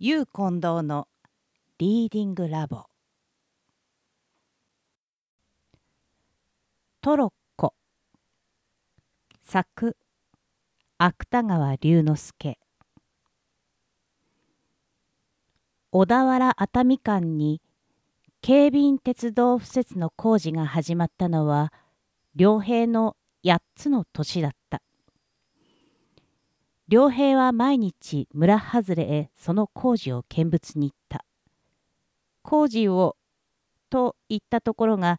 ユー近藤のリーディングラボ。トロッコ。作。芥川龍之介。小田原熱海間に。京浜鉄道敷設の工事が始まったのは良平の8つの年だった。良平は毎日村外れへその工事を見物に行った。工事をと言ったところが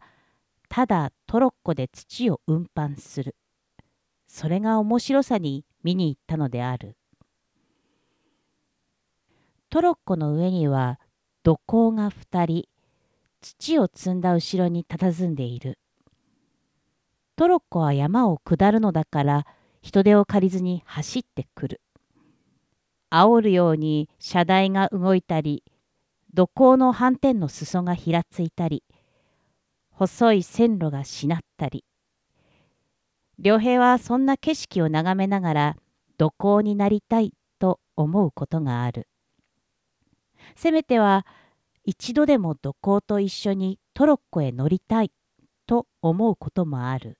ただトロッコで土を運搬する。それが面白さに見に行ったのである。トロッコの上には土工が2人土を積んだ後ろに佇んでいる。トロッコは山を下るのだから人手を借りずに走ってくる。煽るように車台が動いたり、土工の斑点の裾がひらついたり、細い線路がしなったり。良平はそんな景色を眺めながら土工になりたいと思うことがある。せめては一度でも土工と一緒にトロッコへ乗りたいと思うこともある。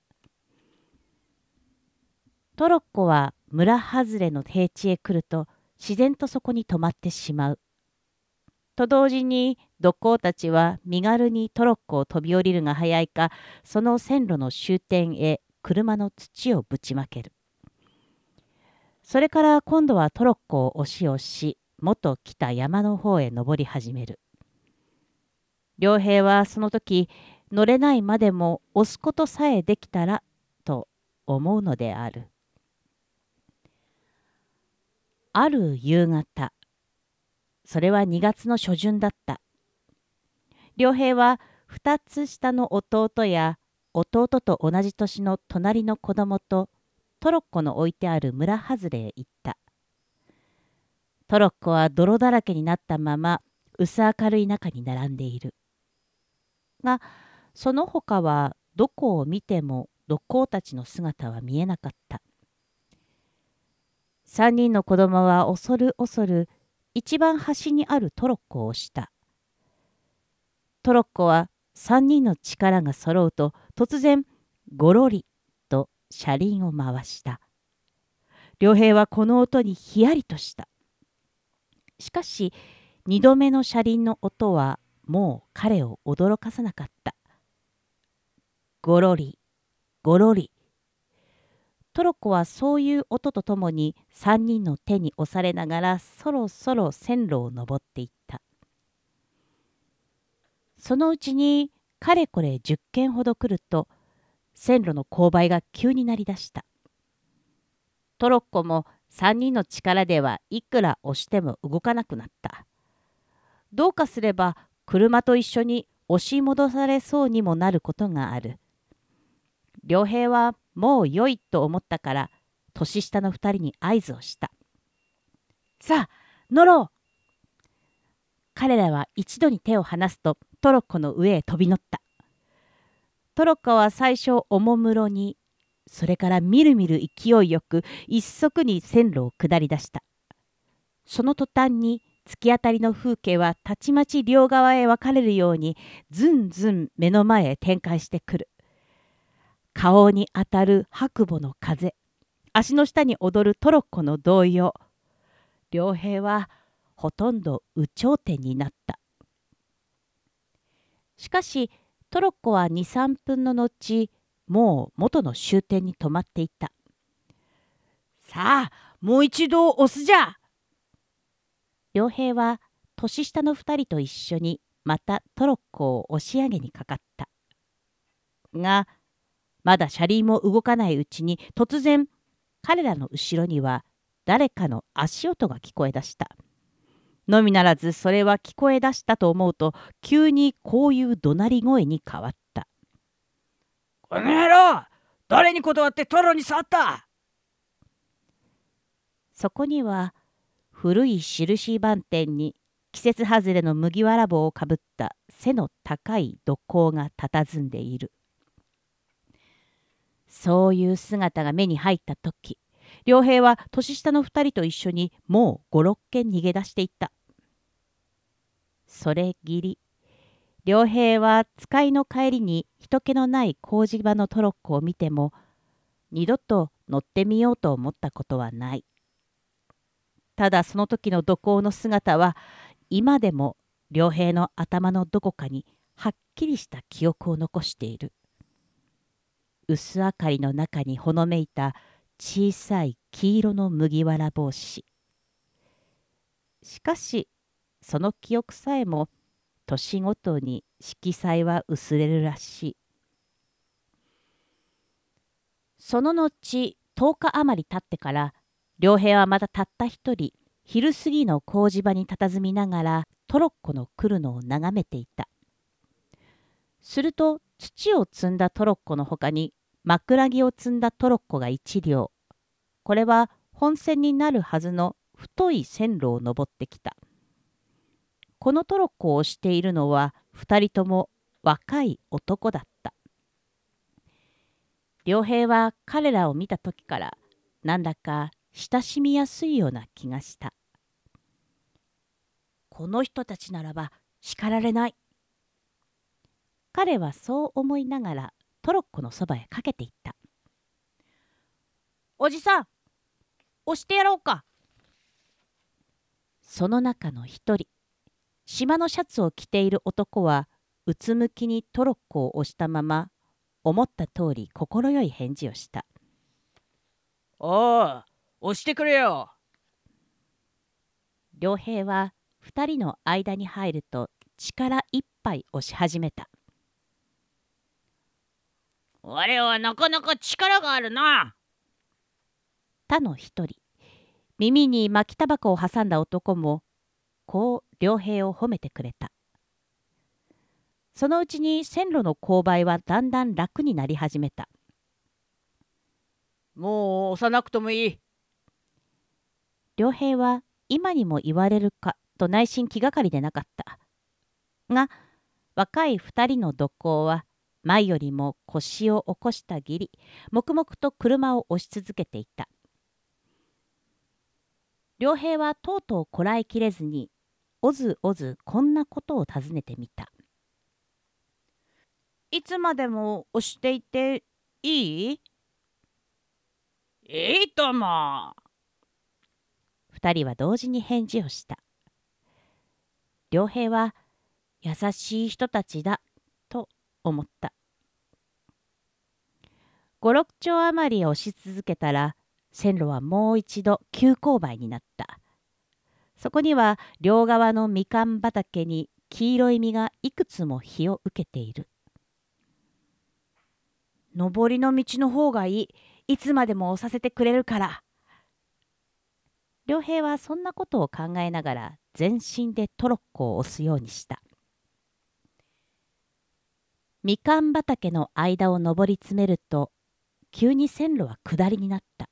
トロッコは村外れの平地へ来ると自然とそこに止まってしまう。と同時に土工たちは身軽にトロッコを飛び降りるが早いかその線路の終点へ車の土をぶちまける。それから今度はトロッコを押し押し元来た山の方へ登り始める。良平はその時乗れないまでも押すことさえできたらと思うのである。ある夕方。それは2月の初旬だった。良平は2つ下の弟や弟と同じ年の隣の子供とトロッコの置いてある村外れへ行った。トロッコは泥だらけになったまま薄明るい中に並んでいる。がその他はどこを見ても土工たちの姿は見えなかった。3人の子供は恐る恐る一番端にあるトロッコを押した。トロッコは3人の力が揃うと突然ゴロリと車輪を回した。良平はこの音にヒヤリとした。しかし2度目の車輪の音はもう彼を驚かさなかった。ゴロリ、ゴロリ、トロッコはそういう音とともに3人の手に押されながらそろそろ線路を登っていった。そのうちにかれこれ10軒ほど来ると線路の勾配が急になりだした。トロッコも3人の力ではいくら押しても動かなくなった。どうかすれば車と一緒に押し戻されそうにもなることがある。良平はもう良いと思ったから年下の2人に合図をした。さあ乗ろう彼らは一度に手を離すとトロッコの上へ飛び乗った。トロッコは最初おもむろにそれからみるみる勢いよく一足に線路を下り出した。その途端に突き当たりの風景はたちまち両側へ分かれるようにずんずん目の前へ展開してくる。顔に当たる白母の風。足の下に踊るトロッコの動揺良平はほとんど有頂天になった。しかしトロッコは23分の後もう元の終点に止まっていた。さあもう一度押すじゃ。良平は年下の2人と一緒にまたトロッコを押し上げにかかった。がまだ車輪も動かないうちに突然彼らの後ろには誰かの足音が聞こえ出した。のみならずそれは聞こえ出したと思うと急にこういう怒鳴り声に変わった。この野郎誰に断ってトロに触った？そこには古い印番店に季節外れの麦わら帽をかぶった背の高い土工が佇んでいる。そういう姿が目に入った時良平は年下の2人と一緒にもう56軒逃げ出していった。それぎり良平は使いの帰りに人気のない麹場のトロッコを見ても二度と乗ってみようと思ったことはない。ただその時の土工の姿は今でも良平の頭のどこかにはっきりした記憶を残している。薄明かりの中にほのめいた小さい黄色の麦わら帽子。しかしその記憶さえも年ごとに色彩は薄れるらしい。その後10日余り経ってから良平はまたたった一人昼過ぎの麹場に佇みながらトロッコの来るのを眺めていた。すると土を積んだトロッコのほかに枕木を積んだトロッコが一両。これは本線になるはずの太い線路を登ってきた。このトロッコを押しているのは2人とも若い男だった。良平は彼らを見た時からなんだか親しみやすいような気がした。この人たちならば叱られない。彼はそう思いながらトロッコのそばへかけていった。おじさん押してやろうか。その中の一人島のシャツを着ている男はうつむきにトロッコを押したまま思った通り快い返事をした「おお押してくれよ」良平は2人の間に入ると力いっぱい押し始めた「我はなかなか力があるな」他の一人耳に巻きタバコを挟んだ男もこう良平を褒めてくれた。そのうちに線路の勾配はだんだん楽になり始めた。もう押さなくともいい。良平は今にも言われるかと内心気がかりでなかった。が若い2人の土工は前よりも腰を起こしたぎり黙々と車を押し続けていた。良平はとうとうこらえきれずにおずおずこんなことを尋ねてみた。いつまでも押していていい？いいとも。2人は同時に返事をした。良平は優しい人たちだと思った56丁余り押し続けたら線路はもう一度急勾配になった。そこには両側のみかん畑に黄色い実がいくつも日を受けている。上りの道の方がいい。いつまでも押させてくれるから。良平はそんなことを考えながら全身でトロッコを押すようにした。みかん畑の間を上り詰めると急に線路は下りになった。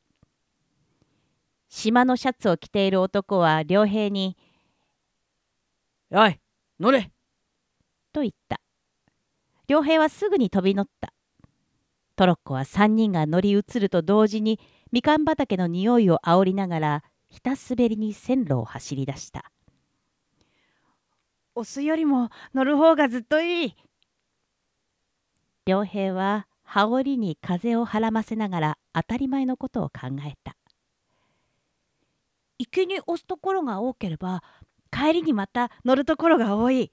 島のシャツを着ている男は良平に「おい乗れ!」と言った。良平はすぐに飛び乗った。トロッコは3人が乗り移ると同時にみかん畑の匂いをあおりながらひたすべりに線路を走り出した。押すよりも乗る方がずっといい。良平は羽織に風をはらませながら当たり前のことを考えた。行きに押すところが多ければ帰りにまた乗るところが多い。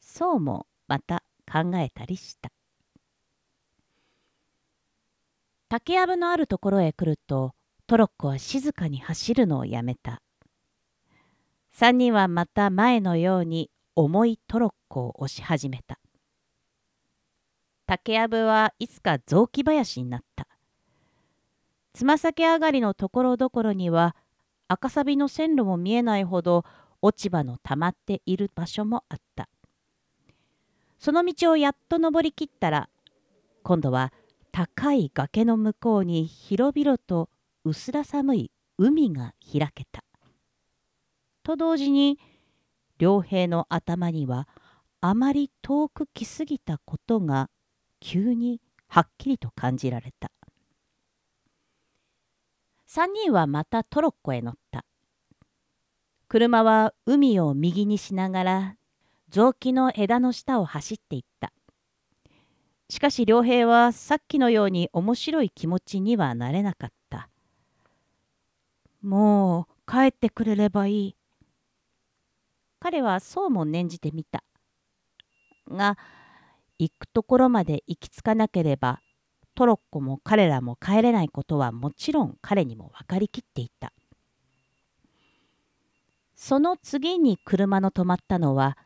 そうもまた考えたりした。竹やぶのあるところへ来るとトロッコは静かに走るのをやめた。3人はまた前のように重いトロッコを押し始めた竹やぶはいつか雑木林になったつま先上がりのところどころには赤サビの線路も見えないほど落ち葉の溜まっている場所もあったその道をやっと登りきったら今度は高い崖の向こうに広々と薄ら寒い海が開けた。と同時に良平の頭にはあまり遠く来すぎたことが急にはっきりと感じられた。3人はまたトロッコへ乗った。車は海を右にしながら雑木の枝の下を走っていった。しかし良平はさっきのように面白い気持ちにはなれなかった。もう帰ってくれればいい。彼はそうも念じてみた。が、行くところまで行き着かなければ、トロッコも彼らも帰れないことはもちろん彼にも分かりきっていた。その次に車の止まったのは、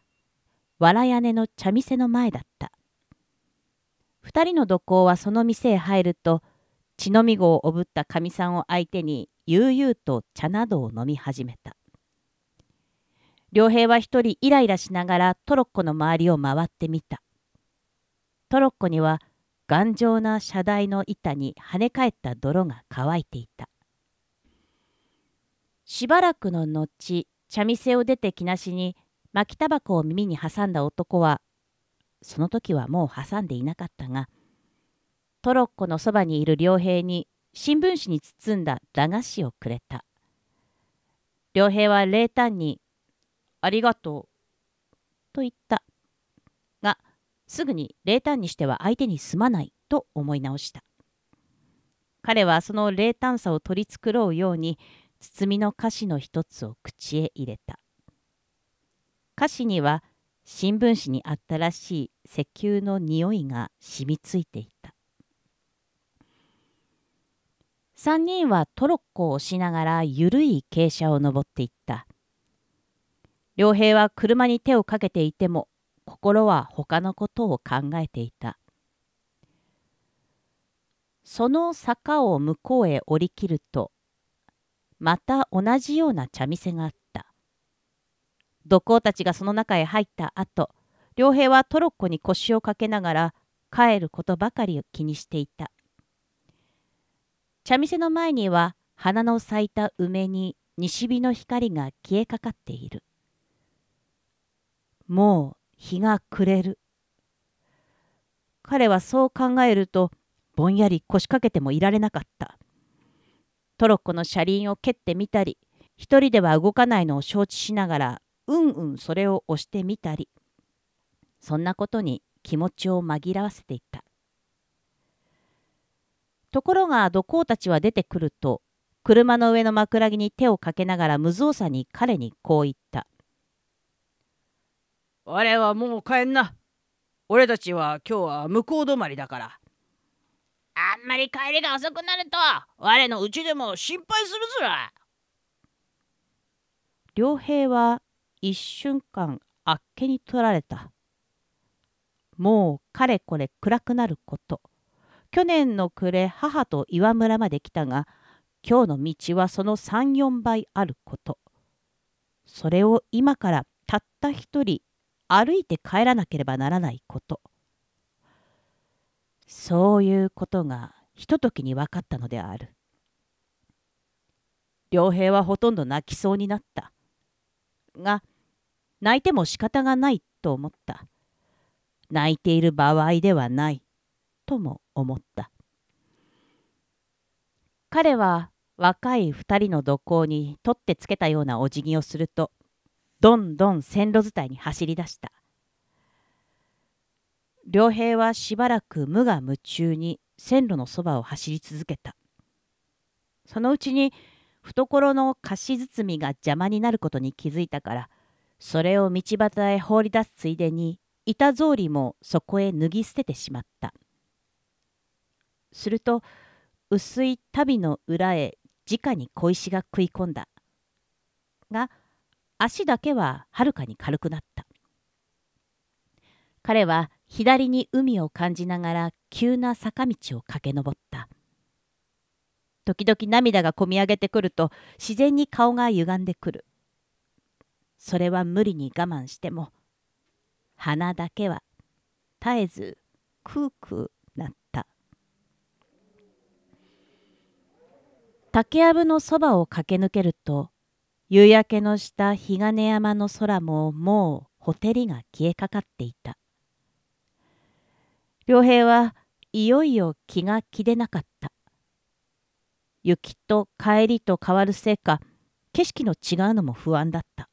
わら屋根の茶店の前だった。二人の土工はその店へ入ると、血のみ子をおぶったかみさんを相手に悠々と茶などを飲み始めた。良平は一人イライラしながらトロッコの周りを回ってみた。トロッコには頑丈な車台の板に跳ね返った泥が乾いていた。しばらくの後、茶店を出てきなしに巻きタバコを耳に挟んだ男はその時はもう挟んでいなかったが、トロッコのそばにいる良平に新聞紙に包んだ駄菓子をくれた。良平は冷淡に、ありがとう、と言った。すぐに冷淡にしては相手にすまないと思い直した。彼はその冷淡さを取り繕うように、包みの菓子の一つを口へ入れた。菓子には新聞紙にあったらしい石油の匂いが染みついていた3人はトロッコを押しながらゆるい傾斜を登っていった良平は車に手をかけていても心は他のことを考えていた。その坂を向こうへ降りきるとまた同じような茶店があった。土工たちがその中へ入った後良平はトロッコに腰をかけながら帰ることばかりを気にしていた。茶店の前には花の咲いた梅に西日の光が消えかかっている。もう日が暮れる。彼はそう考えるとぼんやり腰掛けてもいられなかった。トロッコの車輪を蹴ってみたり一人では動かないのを承知しながらうんうんそれを押してみたりそんなことに気持ちを紛らわせていた。ところが土工たちは出てくると車の上の枕木に手をかけながら無造作に彼にこう言った「俺はもう帰んな俺たちは今日は向こう止まりだから」あんまり帰りが遅くなると我のうちでも心配するずら。良平は一瞬間あっけに取られた。もうかれこれ暗くなること。去年の暮れ母と岩村まで来たが今日の道はその34倍あること。それを今からたった一人歩いて帰らなければならないこと。そういうことがひとときに分かったのである。良平はほとんど泣きそうになった。が泣いても仕方がないと思った。泣いている場合ではないとも思った。彼は若い二人の土工に取ってつけたようなお辞儀をするとどんどん線路伝いに走り出した。良平はしばらく無我夢中に線路のそばを走り続けた。そのうちに懐の菓子包みが邪魔になることに気づいたからそれを道端へ放り出すついでに板草履もそこへ脱ぎ捨ててしまったすると薄い足袋の裏へ直に小石が食い込んだが足だけははるかに軽くなった。彼は左に海を感じながら急な坂道を駆け上った。時々涙がこみ上げてくると自然に顔が歪んでくる。それは無理に我慢しても鼻だけは絶えずクークーなった。竹やぶのそばを駆け抜けると夕焼けのした日金山の空ももうほてりが消えかかっていた良平はいよいよ気が気でなかった雪と帰りと変わるせいか景色の違うのも不安だった。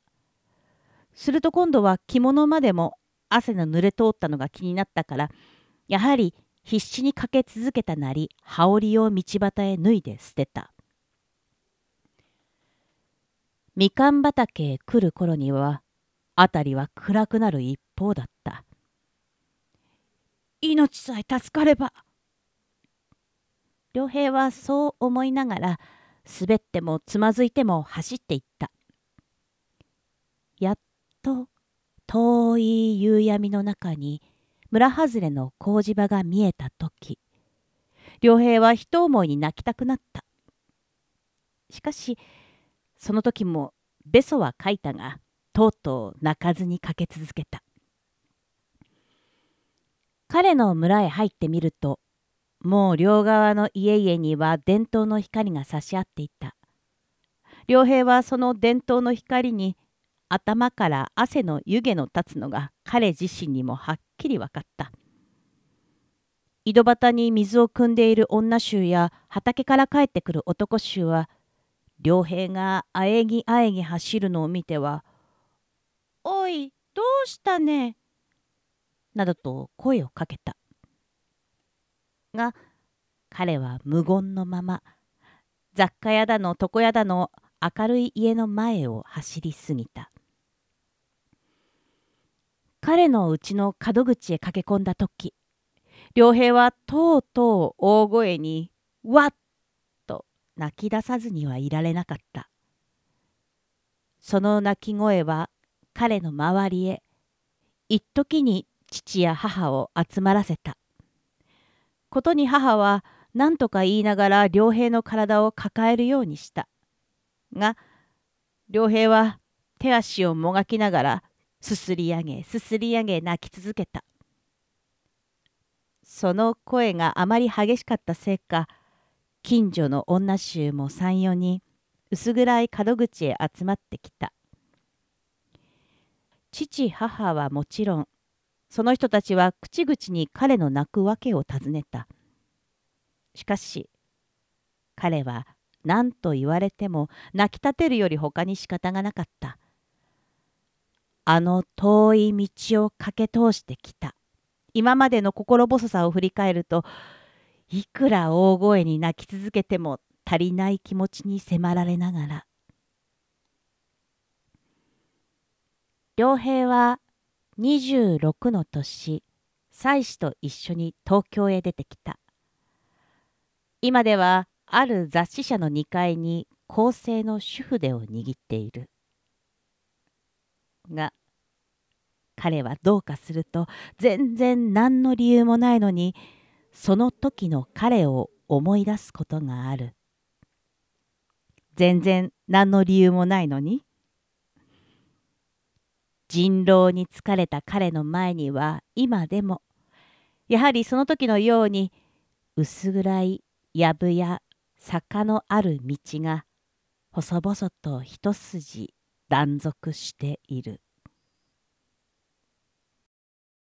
すると今度は着物までも汗の濡れ通ったのが気になったからやはり必死にかけ続けたなり羽織を道端へ脱いで捨てた。みかん畑へ来る頃には辺りは暗くなる一方だった。命さえ助かれば。良平はそう思いながら滑ってもつまずいても走っていった。やっと遠い夕闇の中に村外れの麹場が見えた時良平は一思いに泣きたくなった。しかしその時もべそは書いたがとうとう泣かずにかけ続けた。彼の村へ入ってみるともう両側の家々には伝統の光が差し合っていた。良平はその伝統の光に頭から汗の湯気の立つのが彼自身にもはっきり分かった。井戸端に水を汲んでいる女衆や畑から帰ってくる男衆は良平があえぎあえぎ走るのを見ては「おいどうしたね?」などと声をかけた。が彼は無言のまま雑貨屋だの床屋だの明るい家の前を走り過ぎた彼のうちの門口へ駆け込んだ時良平はとうとう大声に「わっ!」泣き出さずにはいられなかったその泣き声は彼の周りへ一時に父や母を集まらせたことに母は何とか言いながら良平の体を抱えるようにした。が良平は手足をもがきながらすすり上げすすり上げ泣き続けた。その声があまり激しかったせいか近所の女衆も34人薄暗い門口へ集まってきた。父母はもちろんその人たちは口々に彼の泣く訳を尋ねた。しかし彼は何と言われても泣き立てるより他に仕方がなかった。あの遠い道を駆け通してきた。今までの心細さを振り返るといくら大声に泣き続けても足りない気持ちに迫られながら。良平は26の年妻子と一緒に東京へ出てきた。今ではある雑誌社の2階に公正の主婦でを握っている。が彼はどうかすると全然何の理由もないのにその時の彼を思い出すことがある全然何の理由もないのに人狼に疲れた彼の前には今でもやはりその時のように薄暗い藪や坂のある道が細々と一筋断続している。